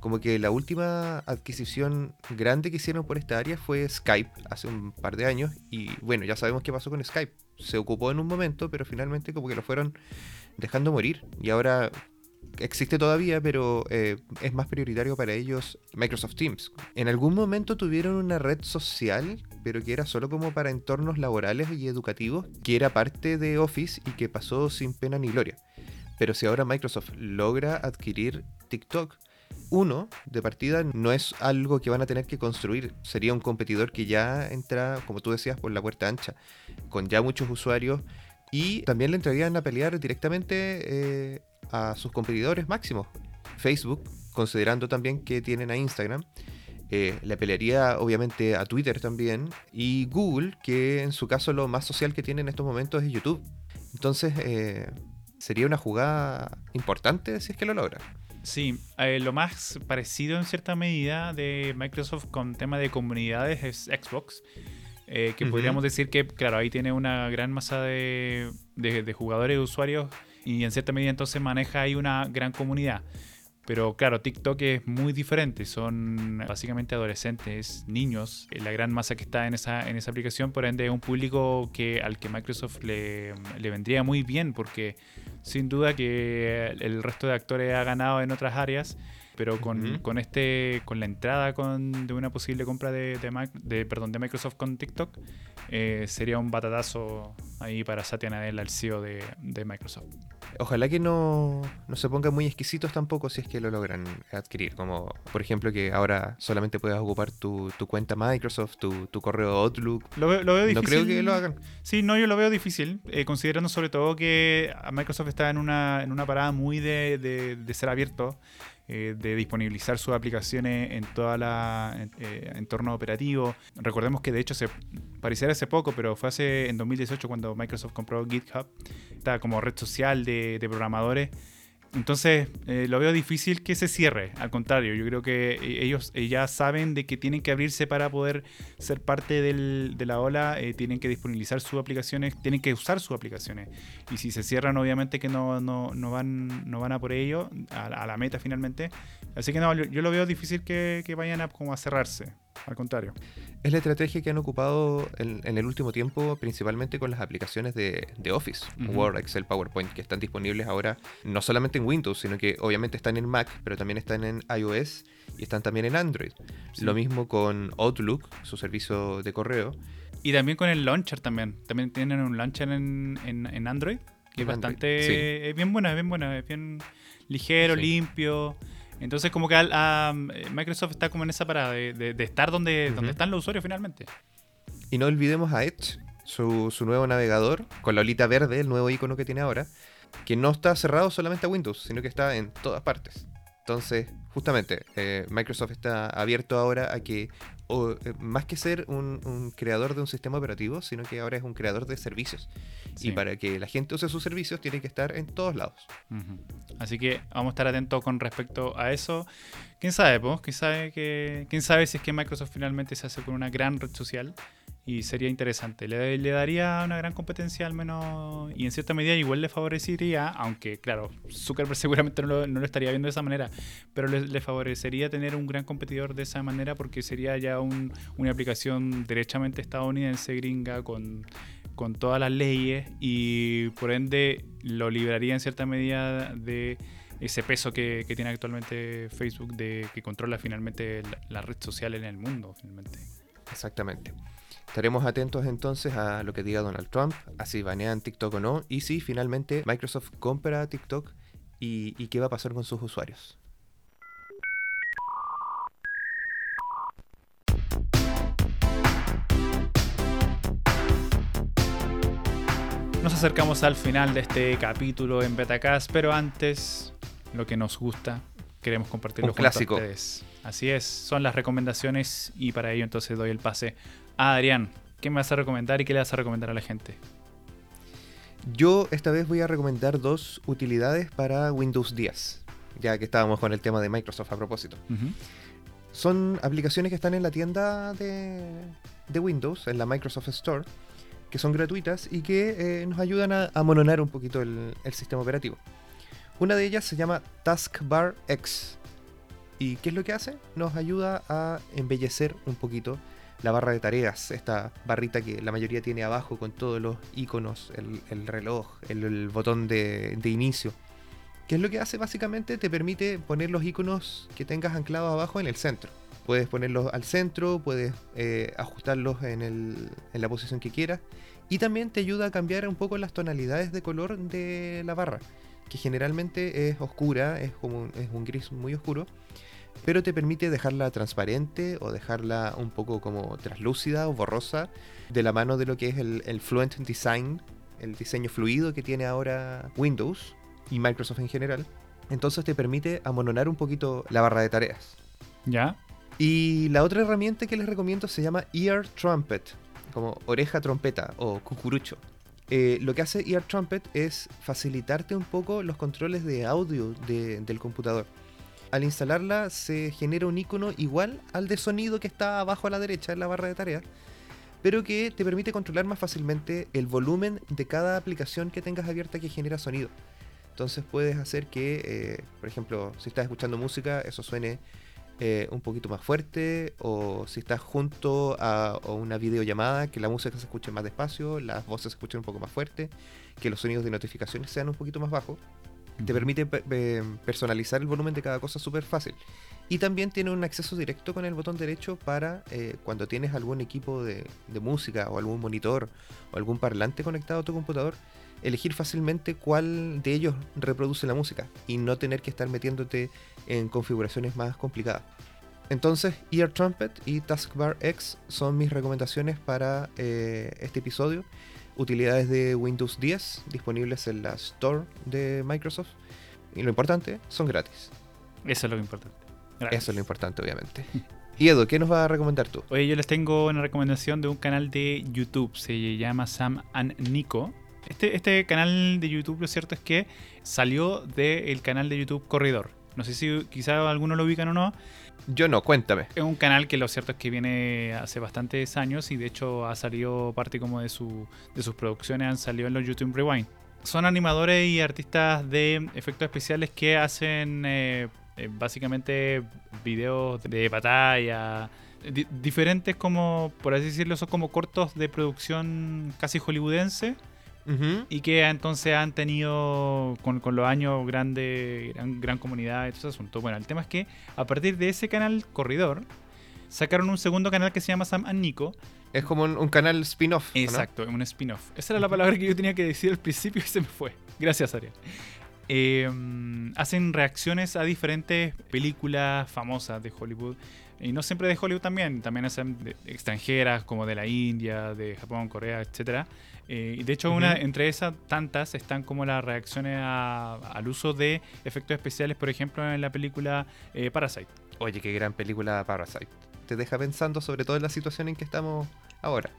Como que la última adquisición grande que hicieron por esta área fue Skype hace un par de años. Y bueno, ya sabemos qué pasó con Skype. Se ocupó en un momento, pero finalmente como que lo fueron dejando morir. Y ahora existe todavía, pero eh, es más prioritario para ellos Microsoft Teams. En algún momento tuvieron una red social, pero que era solo como para entornos laborales y educativos, que era parte de Office y que pasó sin pena ni gloria. Pero si ahora Microsoft logra adquirir TikTok, uno, de partida, no es algo que van a tener que construir. Sería un competidor que ya entra, como tú decías, por la puerta ancha, con ya muchos usuarios. Y también le entrarían a pelear directamente eh, a sus competidores máximos. Facebook, considerando también que tienen a Instagram, eh, le pelearía obviamente a Twitter también. Y Google, que en su caso lo más social que tiene en estos momentos es YouTube. Entonces, eh, sería una jugada importante si es que lo logran.
Sí, eh, lo más parecido en cierta medida de Microsoft con tema de comunidades es Xbox. Eh, que
Ujú.
podríamos decir que, claro, ahí tiene una gran masa de, de- de jugadores y usuarios y en cierta medida entonces maneja ahí una gran comunidad. Pero claro, TikTok es muy diferente, son básicamente adolescentes, niños, la gran masa que está en esa, en esa aplicación, por ende es un público que, al que Microsoft le, le vendría muy bien porque sin duda que el resto de actores ha ganado en otras áreas pero con, con este con la entrada con, de una posible compra de, de, Mac- de- perdón, de Microsoft con TikTok, eh, sería un batatazo ahí para Satya Nadella, el CEO de, de Microsoft.
Ojalá que no, no se pongan muy exquisitos tampoco si es que lo logran adquirir. Como por ejemplo que ahora solamente puedas ocupar tu, tu cuenta Microsoft, tu, tu correo Outlook.
Lo, veo- lo veo
No
difícil.
creo que lo hagan.
Sí, no, yo lo veo difícil, eh, considerando sobre todo que Microsoft está en una, en una parada muy de, de- de ser abierto, eh, de disponibilizar sus aplicaciones en toda la eh, entorno operativo. Recordemos que de hecho se pareciera hace poco, pero fue hace en 2018 cuando Microsoft compró GitHub, está como red social de programadores. Entonces, eh, lo veo difícil que se cierre. Al contrario, yo creo que eh, ellos eh, ya saben de que tienen que abrirse para poder ser parte del- de la ola, eh, tienen que disponibilizar sus aplicaciones, tienen que usar sus aplicaciones. Y si se cierran, obviamente que no, no, no van, no van a por ello, a, a la meta finalmente. Así que no, yo lo veo difícil que, que vayan a, como a cerrarse. Al contrario.
Es la estrategia que han ocupado en, en el último tiempo, principalmente con las aplicaciones de, de Office. Word, Excel, PowerPoint, que están disponibles ahora no solamente en Windows, sino que obviamente están en Mac, pero también están en iOS y están también en Android.
Sí.
Lo mismo con Outlook, su servicio de correo.
Y también con el launcher también. También tienen un launcher en, en, en Android, que es
Android,
bastante...
sí.
Es bien bueno, es bien bueno, es bien ligero,
Sí.
limpio. Entonces como que a- Microsoft está como en esa parada de, de- de estar donde, están los usuarios finalmente.
Y no olvidemos a Edge, su, su nuevo navegador, con la olita verde, el nuevo icono que tiene ahora, que no está cerrado solamente a Windows, sino que está en todas partes. Entonces, justamente, eh, Microsoft está abierto ahora a que, o, eh, más que ser un, un creador de un sistema operativo, sino que ahora es un creador de servicios.
Sí.
Y para que la gente use sus servicios, tiene que estar en todos lados.
Así que vamos a estar atentos con respecto a eso. ¿Quién sabe, po? ¿Quién sabe, que, ¿Quién sabe si es que Microsoft finalmente se hace con una gran red social? Y sería interesante. Le, le daría una gran competencia al menos y en cierta medida igual le favorecería, aunque claro, Zuckerberg seguramente no lo, no estaría viendo de esa manera, pero le, favorecería tener un gran competidor de esa manera porque sería ya un- una aplicación derechamente estadounidense, gringa, con, con todas las leyes y por ende lo libraría en cierta medida de ese peso que, que tiene actualmente Facebook de que controla finalmente la, la red social en el mundo finalmente.
Exactamente. Estaremos atentos entonces a lo que diga Donald Trump, a si banean TikTok o no, y si finalmente Microsoft compra TikTok y, y qué va a pasar con sus usuarios.
Nos acercamos al final de este capítulo en Betacast, pero antes, lo que nos gusta, queremos compartirlo
Un clásico.
ustedes. Así es, son las recomendaciones y para ello entonces doy el pase a Adrián. ¿Qué me vas a recomendar y qué le vas a recomendar a la gente?
Yo esta vez voy a recomendar dos utilidades para Windows 10, ya que estábamos con el tema de Microsoft a propósito. Son aplicaciones que están en la tienda de, de Windows, en la Microsoft Store, que son gratuitas y que eh, nos ayudan a, a mononar un poquito el, el sistema operativo. Una de ellas se llama Taskbar X. ¿Y qué es lo que hace? Nos ayuda a embellecer un poquito la barra de tareas, esta barrita que la mayoría tiene abajo con todos los iconos, el, el reloj, el, botón de, inicio. ¿Qué es lo que hace básicamente? Te permite poner los iconos que tengas anclados abajo en el centro. Puedes ponerlos al centro, puedes eh, ajustarlos en, la posición que quieras. Y también te ayuda a cambiar un poco las tonalidades de color de la barra, que generalmente es oscura, es como es un gris muy oscuro, pero te permite dejarla transparente o dejarla un poco como translúcida o borrosa de la mano de lo que es el, el Fluent Design, el diseño fluido que tiene ahora Windows y Microsoft en general. Entonces te permite amononar un poquito la barra de tareas.
¿Ya?
Y la otra herramienta que les recomiendo se llama Ear Trumpet, como oreja trompeta o cucurucho. Eh, lo que hace Ear Trumpet es facilitarte un poco los controles de audio de- del computador. Al instalarla se genera un icono igual al de sonido que está abajo a la derecha en la barra de tareas, pero que te permite controlar más fácilmente el volumen de cada aplicación que tengas abierta que genera sonido. Entonces puedes hacer que, eh, por ejemplo, si estás escuchando música, eso suene eh, un poquito más fuerte, o si estás junto a, a una videollamada, que la música se escuche más despacio, las voces se escuchen un poco más fuerte, que los sonidos de notificaciones sean un poquito más bajos. Te permite pe- pe- personalizar el volumen de cada cosa súper fácil. Y también tiene un acceso directo con el botón derecho para eh, cuando tienes algún equipo de, de música o algún monitor o algún parlante conectado a tu computador, elegir fácilmente cuál de ellos reproduce la música y no tener que estar metiéndote en configuraciones más complicadas. Entonces, Ear Trumpet y Taskbar X son mis recomendaciones para eh, este episodio. Utilidades de Windows 10 disponibles en la Store de Microsoft. Y lo importante, son gratis.
Eso es lo importante. Gracias.
Eso es lo importante, obviamente. Y Edu, ¿qué nos vas a recomendar tú?
Oye, yo les tengo una recomendación de un canal de YouTube. Se llama Sam and Nico. Este, este canal de YouTube, lo cierto es que salió del canal de YouTube Corridor. No sé si quizá algunos lo ubican o no.
Yo no, cuéntame.
Es un canal que lo cierto es que viene hace bastantes años y de hecho ha salido parte como de, su, de sus producciones, han salido en los YouTube Rewind. Son animadores y artistas de efectos especiales que hacen eh, eh, básicamente videos de batalla, di- diferentes como, por así decirlo, son como cortos de producción casi hollywoodense Y que entonces han tenido con, con los años grande, gran, gran comunidad y todo ese asunto. Bueno, el tema es que a partir de ese canal Corridor sacaron un segundo canal que se llama Sam and Nico.
Es como un, un canal spin-off. ¿o no?
Exacto, un spin-off. Esa era la palabra que yo tenía que decir al principio y se me fue. Gracias, Ariel. Eh, hacen reacciones a diferentes películas famosas de Hollywood. Y no siempre de Hollywood también, también hacen de- extranjeras como de la India, de Japón, Corea, etc. y de hecho, una, entre esas tantas están como las reacciones a- al uso de efectos especiales, por ejemplo, en la película eh, Parasite.
Oye, qué gran película Parasite. Te deja pensando sobre todo en la situación en que estamos ahora.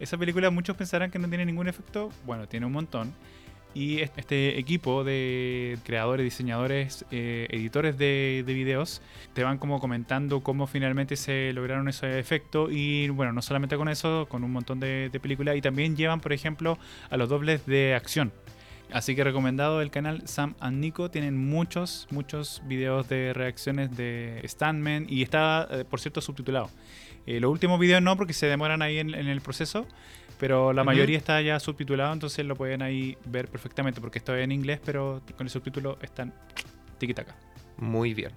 Esa película muchos pensarán que no tiene ningún efecto. Bueno, tiene un montón. Y es- este equipo de creadores, diseñadores, eh, editores de, de videos te van como comentando cómo finalmente se lograron ese efecto. Y bueno, no solamente con eso, con un montón de, películas. Y también llevan, por ejemplo, a los dobles de acción. Así que recomendado el canal Sam and Nico. Tienen muchos, muchos videos de reacciones de Stuntmen. Y está, eh, por cierto, subtitulado. Eh, los últimos videos no, porque se demoran ahí en, en el proceso. Pero la mayoría está ya subtitulado, entonces lo pueden ahí ver perfectamente. Porque está en inglés, pero con el subtítulo están tiki-taka.
Muy bien.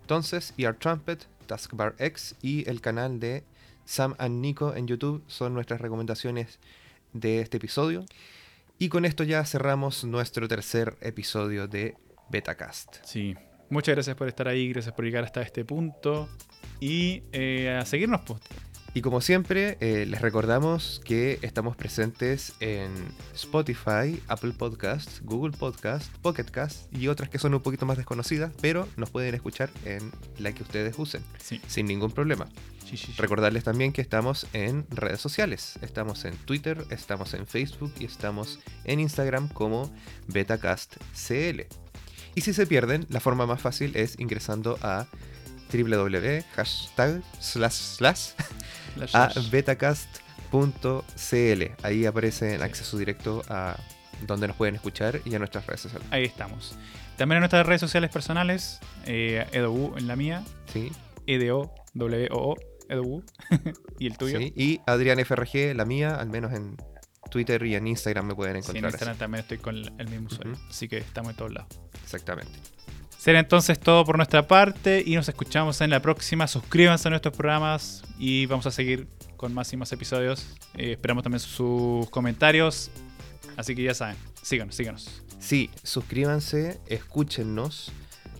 Entonces, ER Trumpet, Taskbar X y el canal de Sam and Nico en YouTube son nuestras recomendaciones de este episodio. Y con esto ya cerramos nuestro tercer episodio de Betacast.
Sí. Muchas gracias por estar ahí, gracias por llegar hasta este punto. Y eh, a seguirnos, pues.
Y como siempre, eh, les recordamos que estamos presentes en Spotify, Apple Podcasts, Google Podcasts, Pocket Cast y otras que son un poquito más desconocidas, pero nos pueden escuchar en la que ustedes usen,
Sí.
sin ningún problema.
Sí, sí, sí.
Recordarles también que estamos en redes sociales. Estamos en Twitter, estamos en Facebook y estamos en Instagram como BetacastCL. Y si se pierden, la forma más fácil es ingresando a www hashtag slash slash
La
a betacast.cl. Ahí aparece en acceso directo a donde nos pueden escuchar y a nuestras redes sociales.
Ahí estamos. También en nuestras redes sociales personales, eh, EdoU en la mía,
Sí,
EDO, W-O-O, EdoU, y el tuyo.
sí. Y Adrián FRG, la mía, al menos en Twitter y en Instagram me pueden
Sí, en
encontrar. así.
Instagram también estoy con el mismo usuario. Así que estamos en todos lados.
Exactamente.
Será entonces todo por nuestra parte y nos escuchamos en la próxima. Suscríbanse a nuestros programas y vamos a seguir con más y más episodios. Eh, esperamos también sus comentarios. Así que ya saben, síganos, síganos.
Sí, suscríbanse, escúchennos,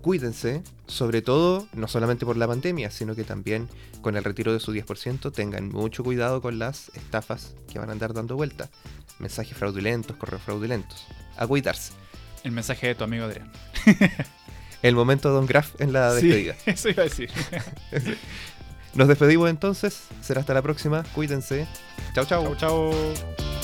cuídense, sobre todo no solamente por la pandemia, sino que también con el retiro de su 10%, tengan mucho cuidado con las estafas que van a andar dando vuelta. Mensajes fraudulentos, correos fraudulentos. A cuidarse.
El mensaje de tu amigo Adrián.
El momento Don Graf en la
Sí,
despedida.
eso iba a decir.
Nos despedimos entonces, será hasta la próxima, cuídense. Chao, chao.
chau, chau.